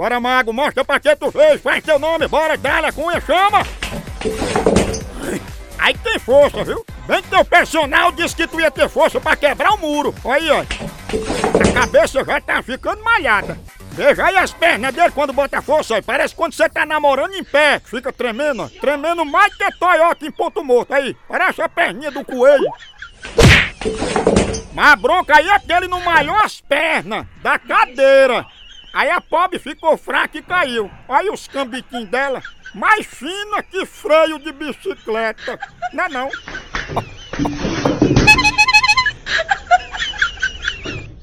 Bora, mago, mostra pra que tu fez, faz teu nome, bora, dá a cunha, chama! Aí tem força, viu? Bem que teu personal disse que tu ia ter força pra quebrar o muro. Aí, ó. A cabeça já tá ficando malhada. Veja aí as pernas dele quando bota força aí. Parece quando você tá namorando em pé. Fica tremendo, ó. Tremendo mais que Toyota em ponto morto aí. Parece a perninha do coelho. Mas a bronca aí é que ele não malhou as pernas da cadeira. Aí a pobre ficou fraca e caiu. Olha os cambiquinhos dela. Mais fina que freio de bicicleta. Não é não?